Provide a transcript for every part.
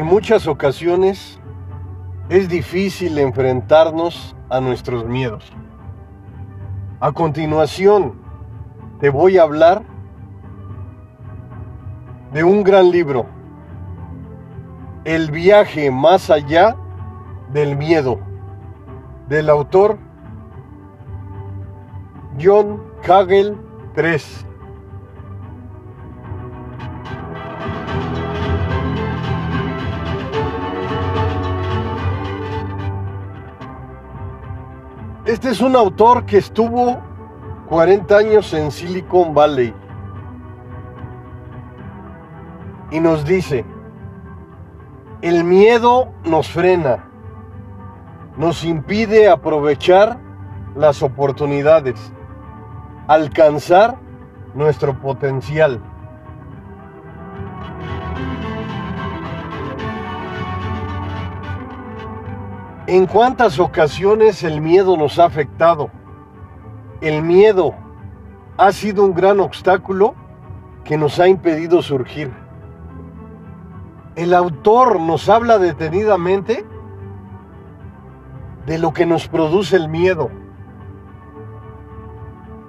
En muchas ocasiones es difícil enfrentarnos a nuestros miedos. A continuación, te voy a hablar de un gran libro, El viaje más allá del miedo, del autor John Kagel 3. Este es un autor que estuvo 40 años en Silicon Valley y nos dice, el miedo nos frena, nos impide aprovechar las oportunidades, alcanzar nuestro potencial. ¿En cuántas ocasiones el miedo nos ha afectado? El miedo ha sido un gran obstáculo que nos ha impedido surgir. El autor nos habla detenidamente de lo que nos produce el miedo.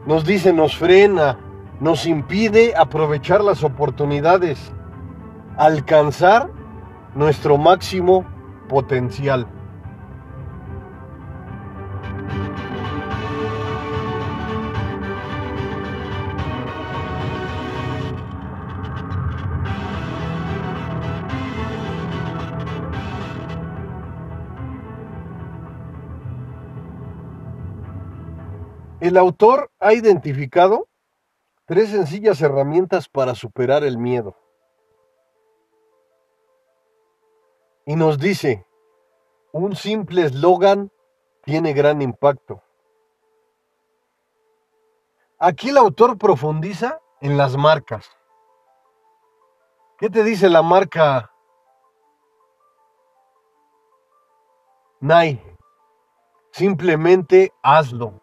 Nos dice, nos frena, nos impide aprovechar las oportunidades, alcanzar nuestro máximo potencial. El autor ha identificado tres sencillas herramientas para superar el miedo. Y nos dice, un simple eslogan tiene gran impacto. Aquí el autor profundiza en las marcas. ¿Qué te dice la marca Nike? Simplemente hazlo.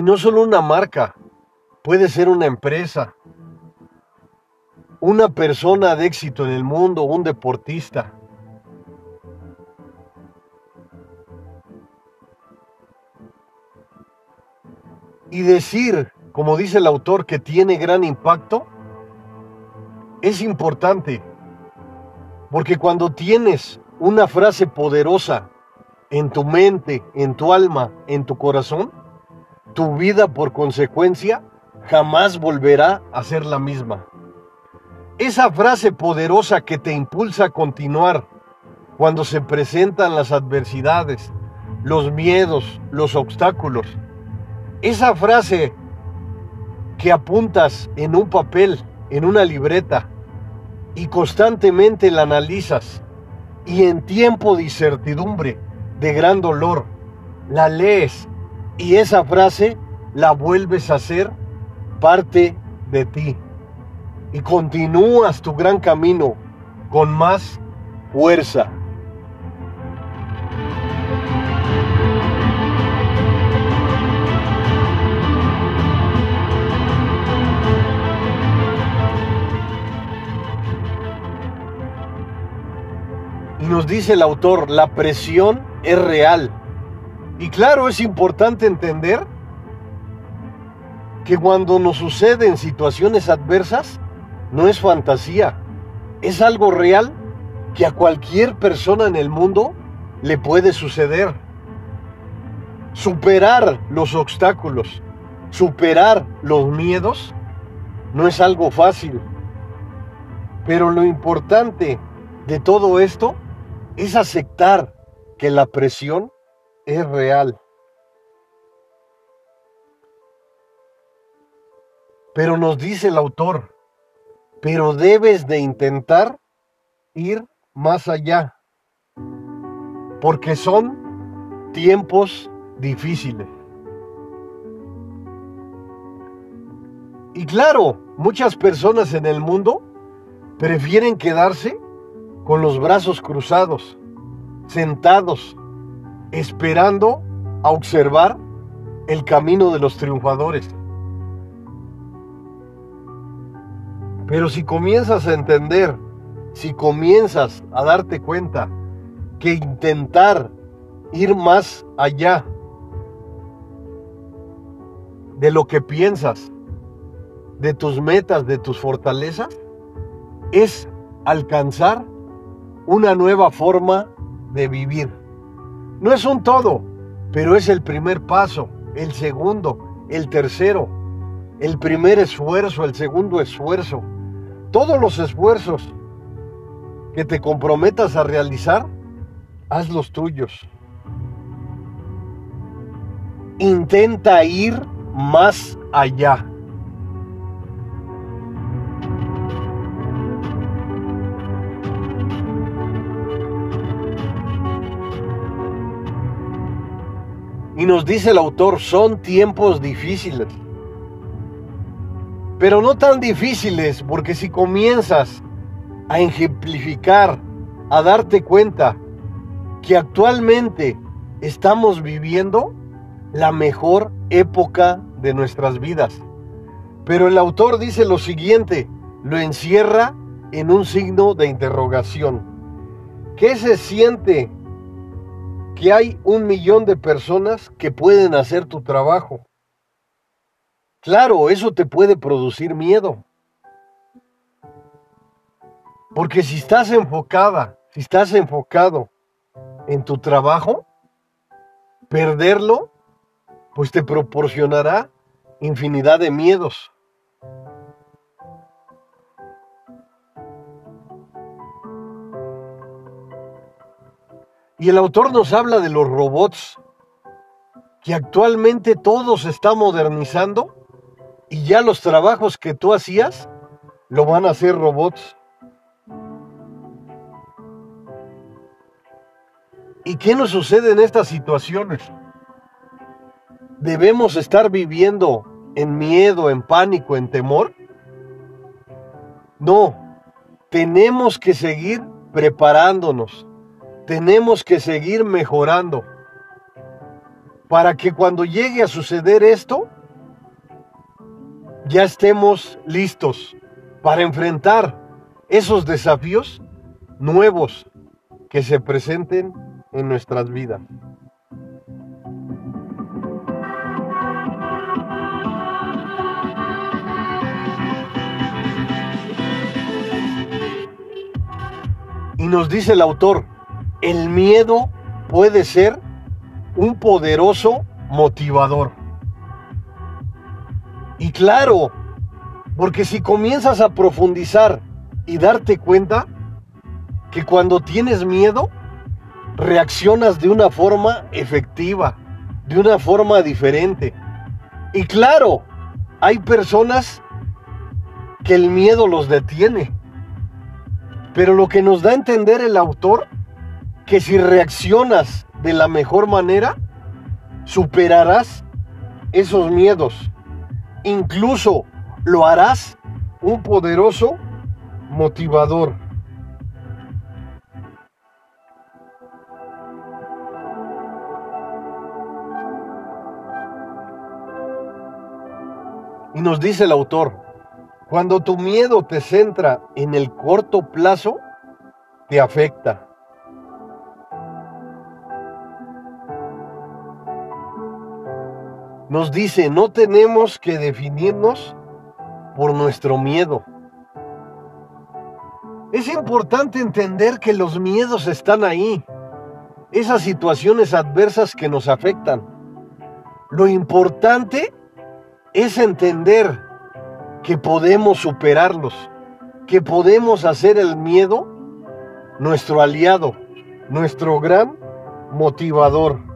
Y no solo una marca, puede ser una empresa, una persona de éxito en el mundo, un deportista. Y decir, como dice el autor, que tiene gran impacto, es importante. Porque cuando tienes una frase poderosa en tu mente, en tu alma, en tu corazón, tu vida por consecuencia jamás volverá a ser la misma. Esa frase poderosa que te impulsa a continuar cuando se presentan las adversidades, los miedos, los obstáculos. Esa frase que apuntas en un papel, en una libreta, y constantemente la analizas, y en tiempo de incertidumbre, de gran dolor, la lees y esa frase la vuelves a ser parte de ti. Y continúas tu gran camino con más fuerza. Y nos dice el autor, la presión es real y claro, es importante entender que cuando nos suceden situaciones adversas, no es fantasía, es algo real que a cualquier persona en el mundo le puede suceder. Superar los obstáculos, superar los miedos, no es algo fácil. Pero lo importante de todo esto es aceptar que la presión es real. Pero nos dice el autor, pero debes de intentar ir más allá, porque son tiempos difíciles. Y claro, muchas personas en el mundo prefieren quedarse con los brazos cruzados, sentados, esperando a observar el camino de los triunfadores. Pero si comienzas a entender, si comienzas a darte cuenta que intentar ir más allá de lo que piensas, de tus metas, de tus fortalezas, es alcanzar una nueva forma de vivir. No es un todo, pero es el primer paso, el segundo, el tercero, el primer esfuerzo, el segundo esfuerzo. Todos los esfuerzos que te comprometas a realizar, haz los tuyos. Intenta ir más allá. Nos dice el autor, son tiempos difíciles. Pero no tan difíciles, porque si comienzas a ejemplificar, a darte cuenta que actualmente estamos viviendo la mejor época de nuestras vidas. Pero el autor dice lo siguiente, lo encierra en un signo de interrogación. ¿Qué se siente que hay un millón de personas que pueden hacer tu trabajo? Claro, eso te puede producir miedo. Porque si estás enfocada, si estás enfocado en tu trabajo, perderlo, pues te proporcionará infinidad de miedos. Y el autor nos habla de los robots, que actualmente todo se está modernizando y ya los trabajos que tú hacías lo van a hacer robots. ¿Y qué nos sucede en estas situaciones? ¿Debemos estar viviendo en miedo, en pánico, en temor? No, tenemos que seguir preparándonos, tenemos que seguir mejorando para que cuando llegue a suceder esto, ya estemos listos para enfrentar esos desafíos nuevos que se presenten en nuestras vidas. Y nos dice el autor, el miedo puede ser un poderoso motivador. Y claro, porque si comienzas a profundizar y darte cuenta que cuando tienes miedo, reaccionas de una forma efectiva, de una forma diferente. Y claro, hay personas que el miedo los detiene. Pero lo que nos da a entender el autor, que si reaccionas de la mejor manera, superarás esos miedos. Incluso lo harás un poderoso motivador. Y nos dice el autor, cuando tu miedo te centra en el corto plazo, te afecta. Nos dice, no tenemos que definirnos por nuestro miedo. Es importante entender que los miedos están ahí, esas situaciones adversas que nos afectan. Lo importante es entender que podemos superarlos, que podemos hacer el miedo nuestro aliado, nuestro gran motivador.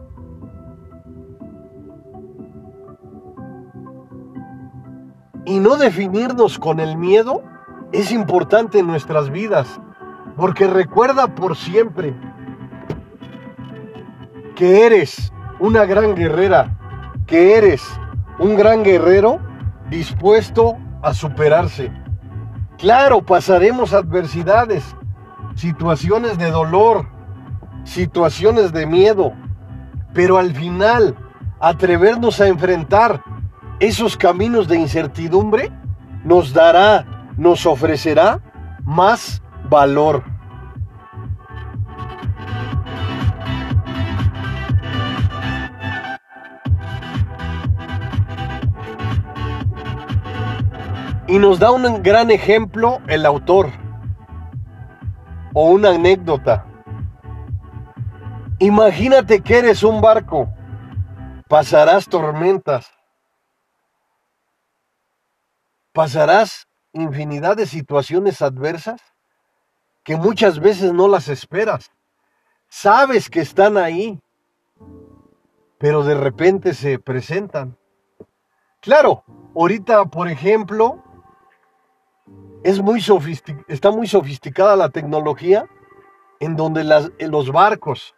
Y no definirnos con el miedo es importante en nuestras vidas, porque recuerda por siempre que eres una gran guerrera, que eres un gran guerrero dispuesto a superarse. Claro, pasaremos adversidades, situaciones de dolor, situaciones de miedo, pero al final atrevernos a enfrentar esos caminos de incertidumbre nos dará nos ofrecerá más valor. Y nos da un gran ejemplo el autor o una anécdota. Imagínate que eres un barco, pasarás tormentas, pasarás infinidad de situaciones adversas que muchas veces no las esperas. Sabes que están ahí, pero de repente se presentan. Claro, ahorita, por ejemplo, es muy está muy sofisticada la tecnología en donde las, los barcos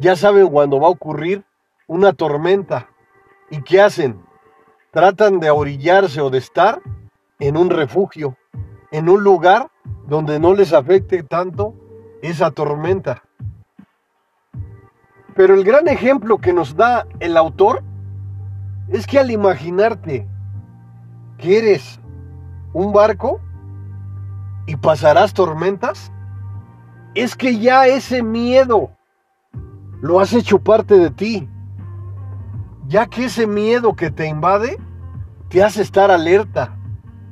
ya saben cuando va a ocurrir una tormenta. ¿Y qué hacen? Tratan de orillarse o de estar en un refugio, en un lugar donde no les afecte tanto esa tormenta. Pero el gran ejemplo que nos da el autor es que al imaginarte que eres un barco y pasarás tormentas, es que ya ese miedo lo has hecho parte de ti, ya que ese miedo que te invade te hace estar alerta,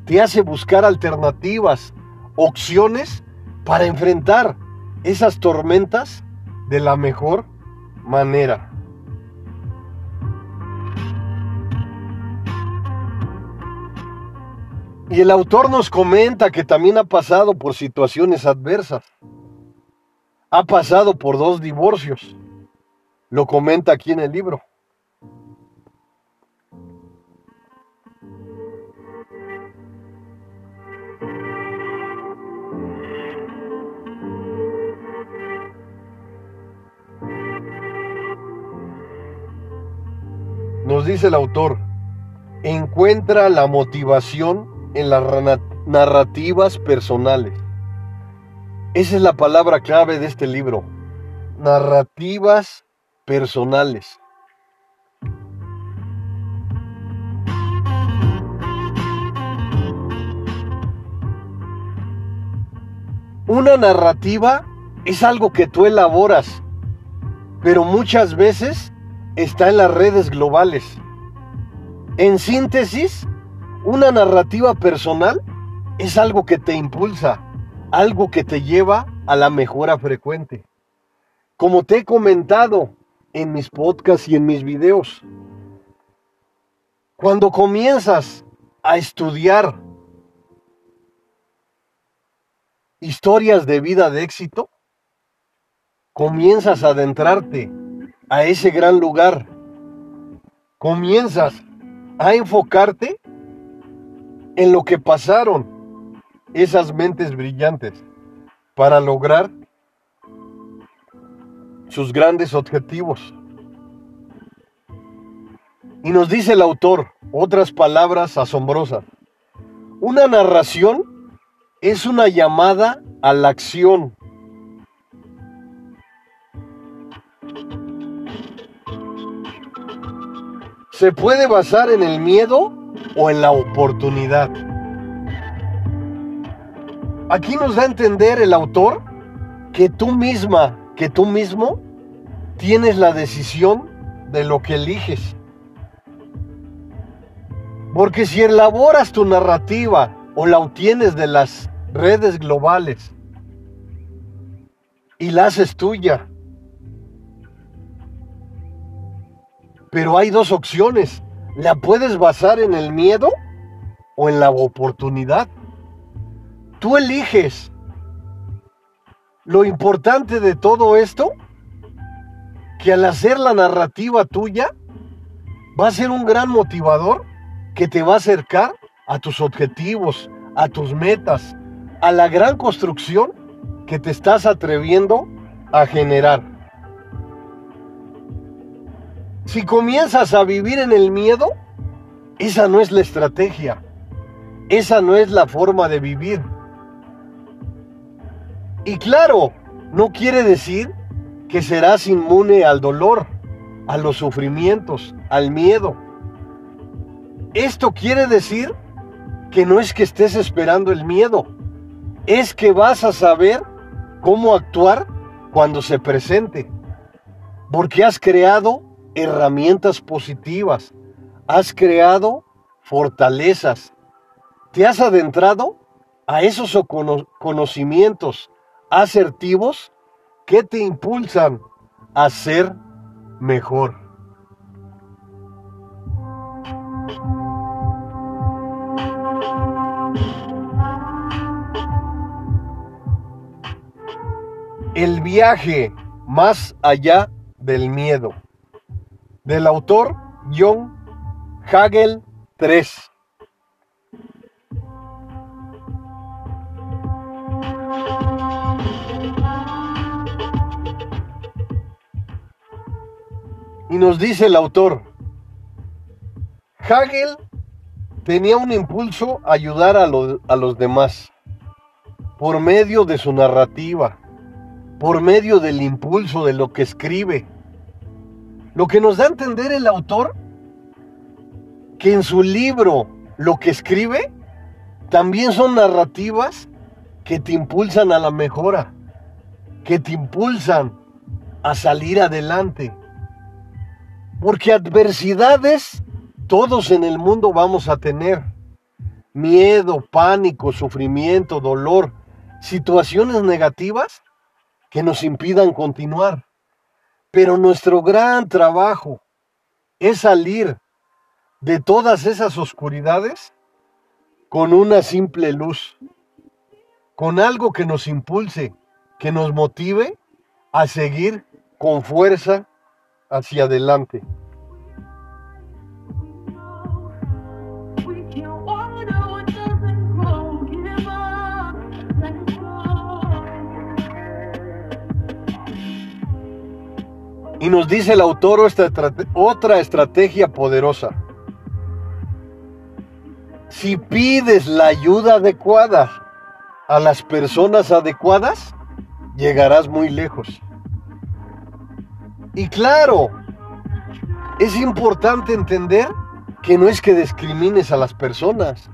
te hace buscar alternativas, opciones para enfrentar esas tormentas de la mejor manera. Y el autor nos comenta que también ha pasado por situaciones adversas. Ha pasado por dos divorcios. Lo comenta aquí en el libro. Nos dice el autor, encuentra la motivación en las narrativas personales. Esa es la palabra clave de este libro. Narrativas personales. Una narrativa es algo que tú elaboras, pero muchas veces está en las redes globales. En síntesis, una narrativa personal es algo que te impulsa, algo que te lleva a la mejora frecuente. Como te he comentado en mis podcasts y en mis videos, cuando comienzas a estudiar historias de vida de éxito, comienzas a adentrarte a ese gran lugar, comienzas a enfocarte en lo que pasaron esas mentes brillantes para lograr sus grandes objetivos. Y nos dice el autor otras palabras asombrosas. Una narración es una llamada a la acción. Se puede basar en el miedo o en la oportunidad. Aquí nos da a entender el autor que tú misma, que tú mismo tienes la decisión de lo que eliges. Porque si elaboras tu narrativa o la obtienes de las redes globales y la haces tuya, pero hay dos opciones ¿La puedes basar en el miedo o en la oportunidad? Tú eliges. Lo importante de todo esto, que al hacer la narrativa tuya, va a ser un gran motivador que te va a acercar a tus objetivos, a tus metas, a la gran construcción que te estás atreviendo a generar. Si comienzas a vivir en el miedo, esa no es la estrategia. Esa no es la forma de vivir. Y claro, no quiere decir que serás inmune al dolor, a los sufrimientos, al miedo. Esto quiere decir que no es que estés esperando el miedo, es que vas a saber cómo actuar cuando se presente, porque has creado herramientas positivas, has creado fortalezas, te has adentrado a esos conocimientos asertivos que te impulsan a ser mejor. El viaje más allá del miedo. Del autor John Hagel 3. Y nos dice el autor, Hagel tenía un impulso a ayudar a, a los demás por medio de su narrativa por medio del impulso de lo que escribe. Lo que nos da a entender el autor, que en su libro lo que escribe, también son narrativas que te impulsan a la mejora, que te impulsan a salir adelante. Porque adversidades todos en el mundo vamos a tener. Miedo, pánico, sufrimiento, dolor, situaciones negativas que nos impidan continuar. Pero nuestro gran trabajo es salir de todas esas oscuridades con una simple luz, con algo que nos impulse, que nos motive a seguir con fuerza hacia adelante. Y nos dice el autor otra estrategia poderosa. Si pides la ayuda adecuada a las personas adecuadas, llegarás muy lejos. Y claro, es importante entender que no es que discrimines a las personas,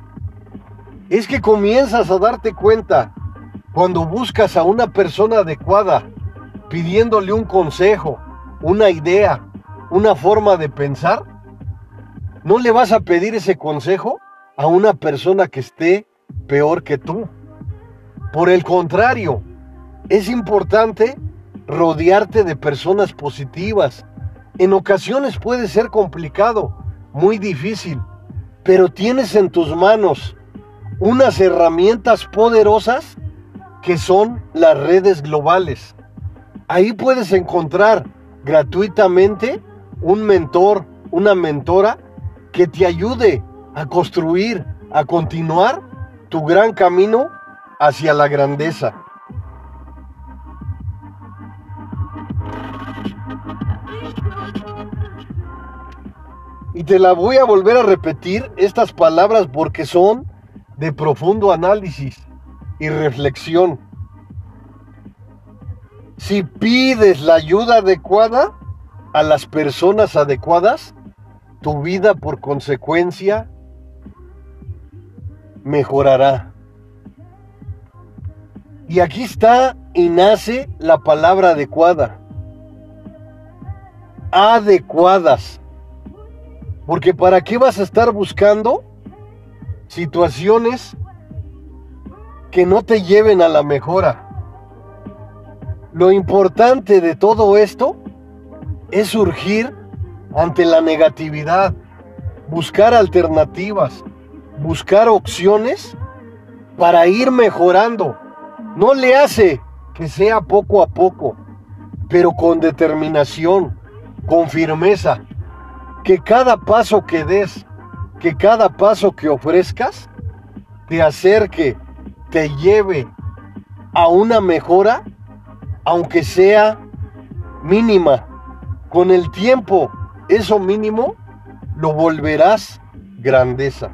es que comienzas a darte cuenta cuando buscas a una persona adecuada pidiéndole un consejo, una idea, una forma de pensar, no le vas a pedir ese consejo a una persona que esté peor que tú. Por el contrario, es importante rodearte de personas positivas. En ocasiones puede ser complicado, muy difícil, pero tienes en tus manos unas herramientas poderosas que son las redes globales. Ahí puedes encontrar gratuitamente un mentor, una mentora que te ayude a construir, a continuar tu gran camino hacia la grandeza. Y te la voy a volver a repetir estas palabras porque son de profundo análisis y reflexión. Si pides la ayuda adecuada a las personas adecuadas, tu vida por consecuencia mejorará. Y aquí está y nace la palabra adecuada. Adecuadas. Porque ¿para qué vas a estar buscando situaciones que no te lleven a la mejora? Lo importante de todo esto es surgir ante la negatividad, buscar alternativas, buscar opciones para ir mejorando. No le hace que sea poco a poco, pero con determinación, con firmeza, que cada paso que des, que cada paso que ofrezcas, te acerque, te lleve a una mejora aunque sea mínima, con el tiempo eso mínimo lo volverás grandeza.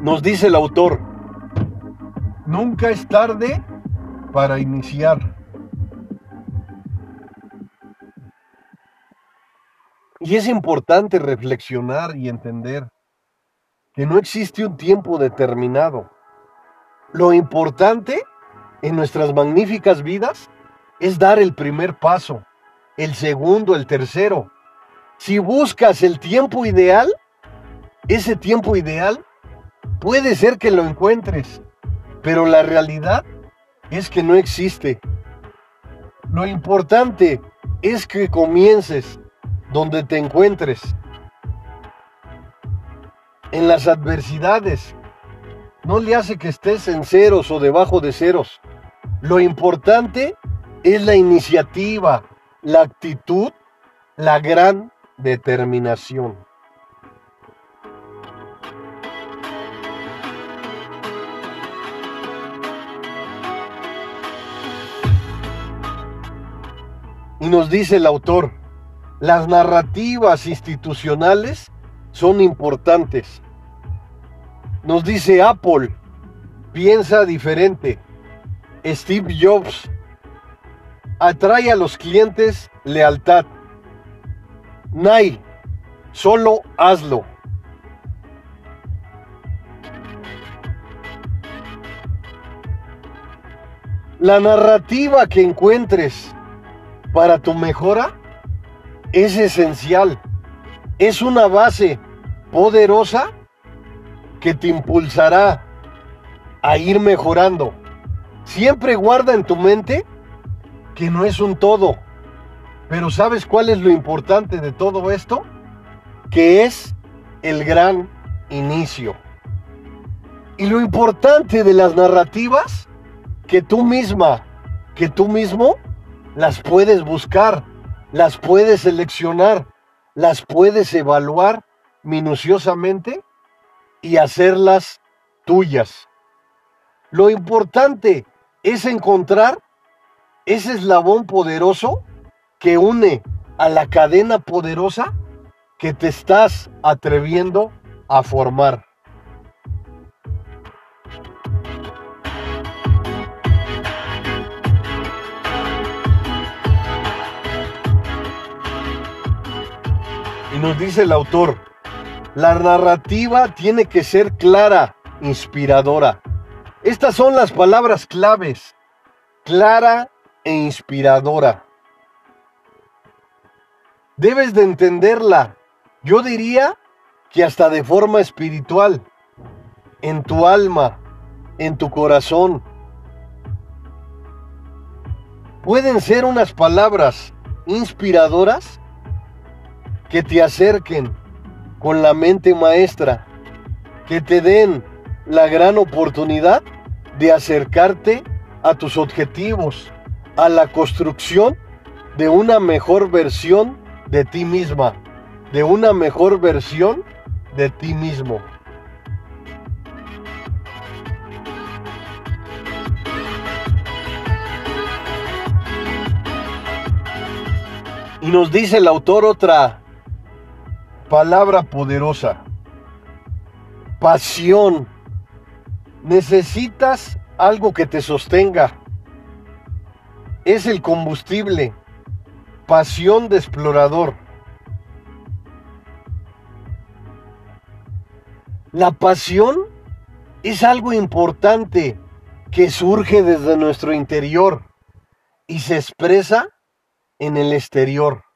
Nos dice el autor, Nunca es tarde para iniciar. Y es importante reflexionar y entender que no existe un tiempo determinado. Lo importante en nuestras magníficas vidas es dar el primer paso, el segundo, el tercero. Si buscas el tiempo ideal, ese tiempo ideal puede ser que lo encuentres, pero la realidad es que no existe. Lo importante es que comiences donde te encuentres, en las adversidades. No le hace que estés en ceros o debajo de ceros. Lo importante es la iniciativa, la actitud, la gran determinación. Y nos dice el autor, las narrativas institucionales son importantes. Nos dice Apple, piensa diferente. Steve Jobs, atrae a los clientes lealtad. Nike, solo hazlo. La narrativa que encuentres para tu mejora es esencial. Es una base poderosa que te impulsará a ir mejorando. Siempre guarda en tu mente que no es un todo. Pero ¿sabes cuál es lo importante de todo esto? Que es el gran inicio. Y lo importante de las narrativas, que tú misma, que tú mismo las puedes buscar las puedes seleccionar, las puedes evaluar minuciosamente y hacerlas tuyas. Lo importante es encontrar ese eslabón poderoso que une a la cadena poderosa que te estás atreviendo a formar. Nos dice el autor, la narrativa tiene que ser clara, inspiradora. Estas son las palabras claves, clara e inspiradora. Debes de entenderla, yo diría que hasta de forma espiritual, en tu alma, en tu corazón. Pueden ser unas palabras inspiradoras que te acerquen con la mente maestra, que te den la gran oportunidad de acercarte a tus objetivos, a la construcción de una mejor versión de ti misma, de una mejor versión de ti mismo. Y nos dice el autor otra palabra poderosa, pasión. Necesitas algo que te sostenga. Es el combustible, pasión de explorador. La pasión es algo importante que surge desde nuestro interior y se expresa en el exterior.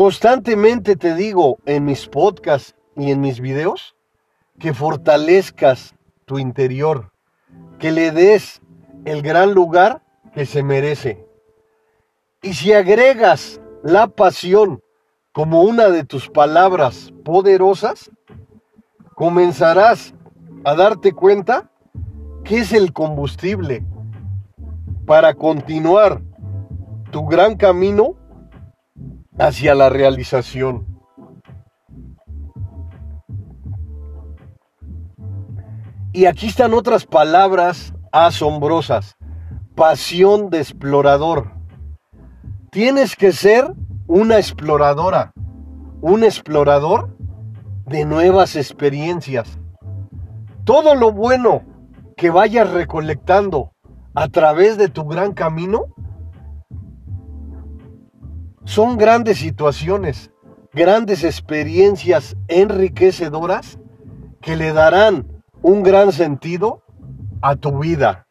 Constantemente te digo en mis podcasts y en mis videos que fortalezcas tu interior, que le des el gran lugar que se merece. Y si agregas la pasión como una de tus palabras poderosas, comenzarás a darte cuenta que es el combustible para continuar tu gran camino hacia la realización. Y aquí están otras palabras asombrosas. Pasión de explorador. Tienes que ser una exploradora, un explorador de nuevas experiencias. Todo lo bueno que vayas recolectando a través de tu gran camino son grandes situaciones, grandes experiencias enriquecedoras que le darán un gran sentido a tu vida.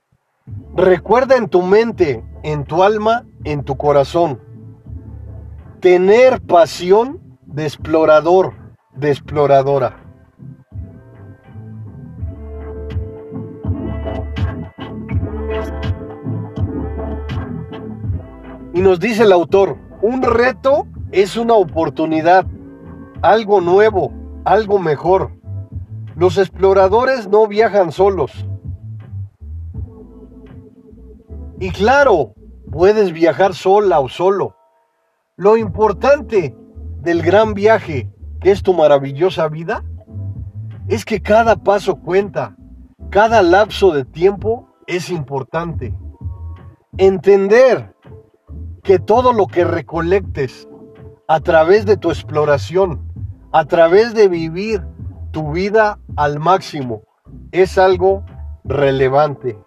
Recuerda en tu mente, en tu alma, en tu corazón, tener pasión de explorador, de exploradora. Y nos dice el autor, un reto es una oportunidad, algo nuevo, algo mejor. Los exploradores no viajan solos. Y claro, puedes viajar sola o solo. Lo importante del gran viaje, que es tu maravillosa vida, es que cada paso cuenta, cada lapso de tiempo es importante. Entender que todo lo que recolectes a través de tu exploración, a través de vivir tu vida al máximo, es algo relevante.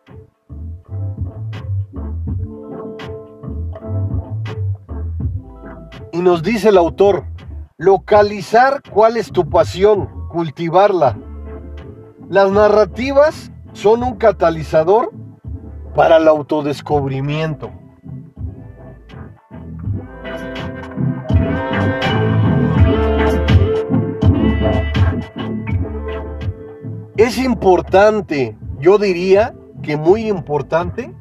Y nos dice el autor, localizar cuál es tu pasión, cultivarla. Las narrativas son un catalizador para el autodescubrimiento. Es importante, yo diría que muy importante,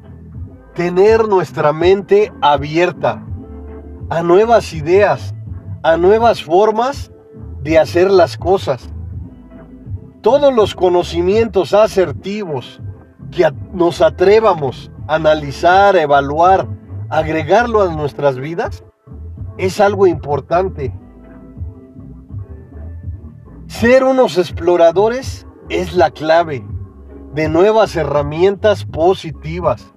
tener nuestra mente abierta a nuevas ideas, a nuevas formas de hacer las cosas. Todos los conocimientos asertivos que nos atrevamos a analizar, evaluar, agregarlo a nuestras vidas, es algo importante. Ser unos exploradores es la clave de nuevas herramientas positivas,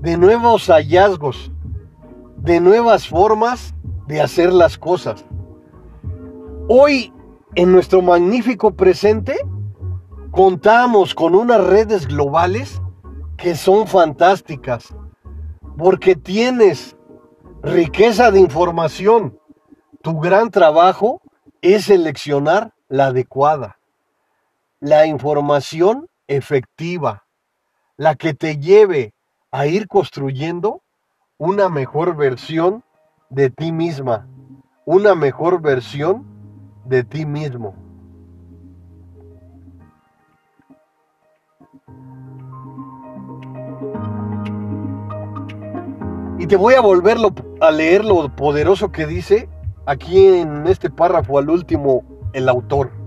de nuevos hallazgos, de nuevas formas de hacer las cosas. Hoy, en nuestro magnífico presente, contamos con unas redes globales que son fantásticas, porque tienes riqueza de información. Tu gran trabajo es seleccionar la adecuada la información efectiva, la que te lleve a ir construyendo una mejor versión de ti misma, una mejor versión de ti mismo. Y te voy a volver a leer lo poderoso que dice aquí en este párrafo al último el autor.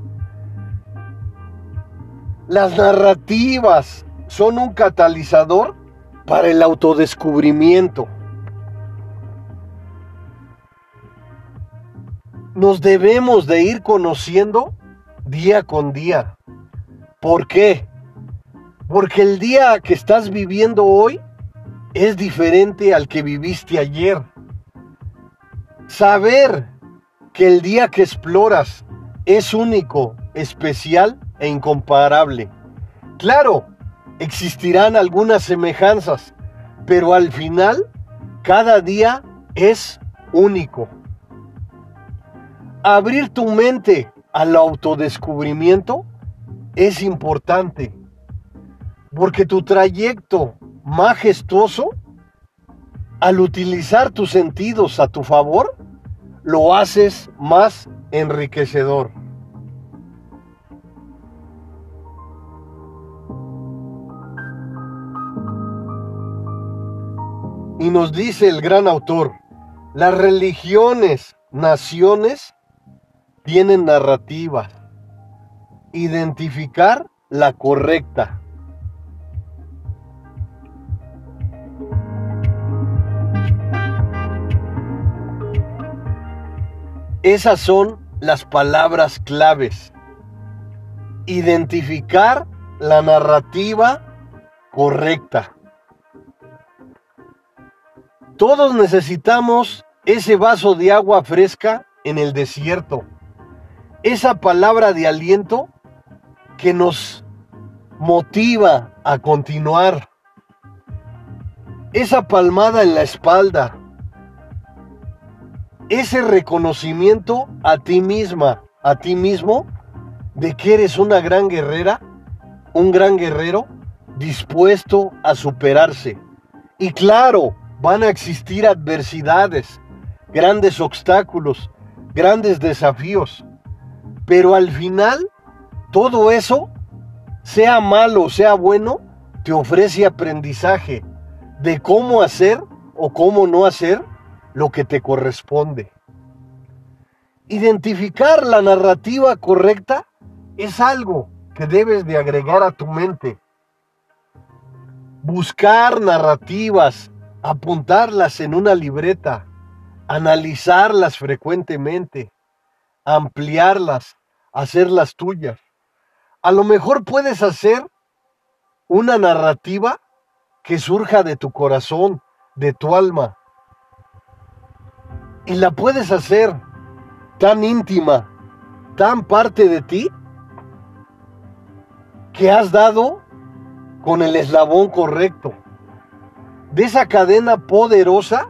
Las narrativas son un catalizador para el autodescubrimiento. Nos debemos de ir conociendo día con día. ¿Por qué? Porque el día que estás viviendo hoy es diferente al que viviste ayer. Saber que el día que exploras es único, especial, e incomparable. Claro, existirán algunas semejanzas, pero al final cada día es único. Abrir tu mente al autodescubrimiento es importante, porque tu trayecto majestuoso, al utilizar tus sentidos a tu favor, lo haces más enriquecedor. Y nos dice el gran autor, las religiones, naciones, tienen narrativas. Identificar la correcta. Esas son las palabras claves. Identificar la narrativa correcta. Todos necesitamos ese vaso de agua fresca en el desierto. Esa palabra de aliento que nos motiva a continuar. Esa palmada en la espalda, ese reconocimiento a ti misma, a ti mismo, de que eres una gran guerrera, un gran guerrero dispuesto a superarse. Y claro, van a existir adversidades, grandes obstáculos, grandes desafíos. Pero al final, todo eso, sea malo, sea bueno, te ofrece aprendizaje de cómo hacer o cómo no hacer lo que te corresponde. Identificar la narrativa correcta es algo que debes de agregar a tu mente. Buscar narrativas, apuntarlas en una libreta, analizarlas frecuentemente, ampliarlas, hacerlas tuyas. A lo mejor puedes hacer una narrativa que surja de tu corazón, de tu alma. Y la puedes hacer tan íntima, tan parte de ti, que has dado con el eslabón correcto. De esa cadena poderosa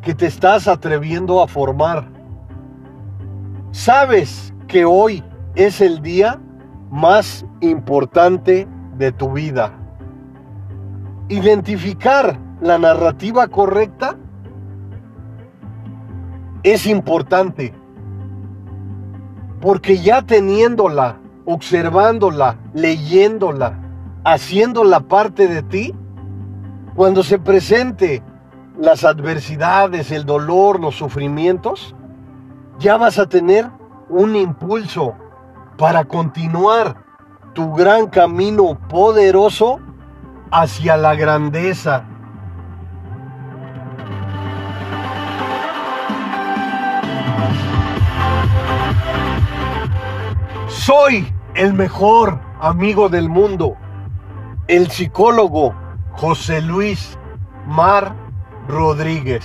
que te estás atreviendo a formar. Sabes que hoy es el día más importante de tu vida. Identificar la narrativa correcta es importante. Porque ya teniéndola, observándola, leyéndola, haciéndola parte de ti, cuando se presente las adversidades, el dolor, los sufrimientos, ya vas a tener un impulso para continuar tu gran camino poderoso hacia la grandeza. Soy el mejor amigo del mundo, el psicólogo José Luis Mar Rodríguez.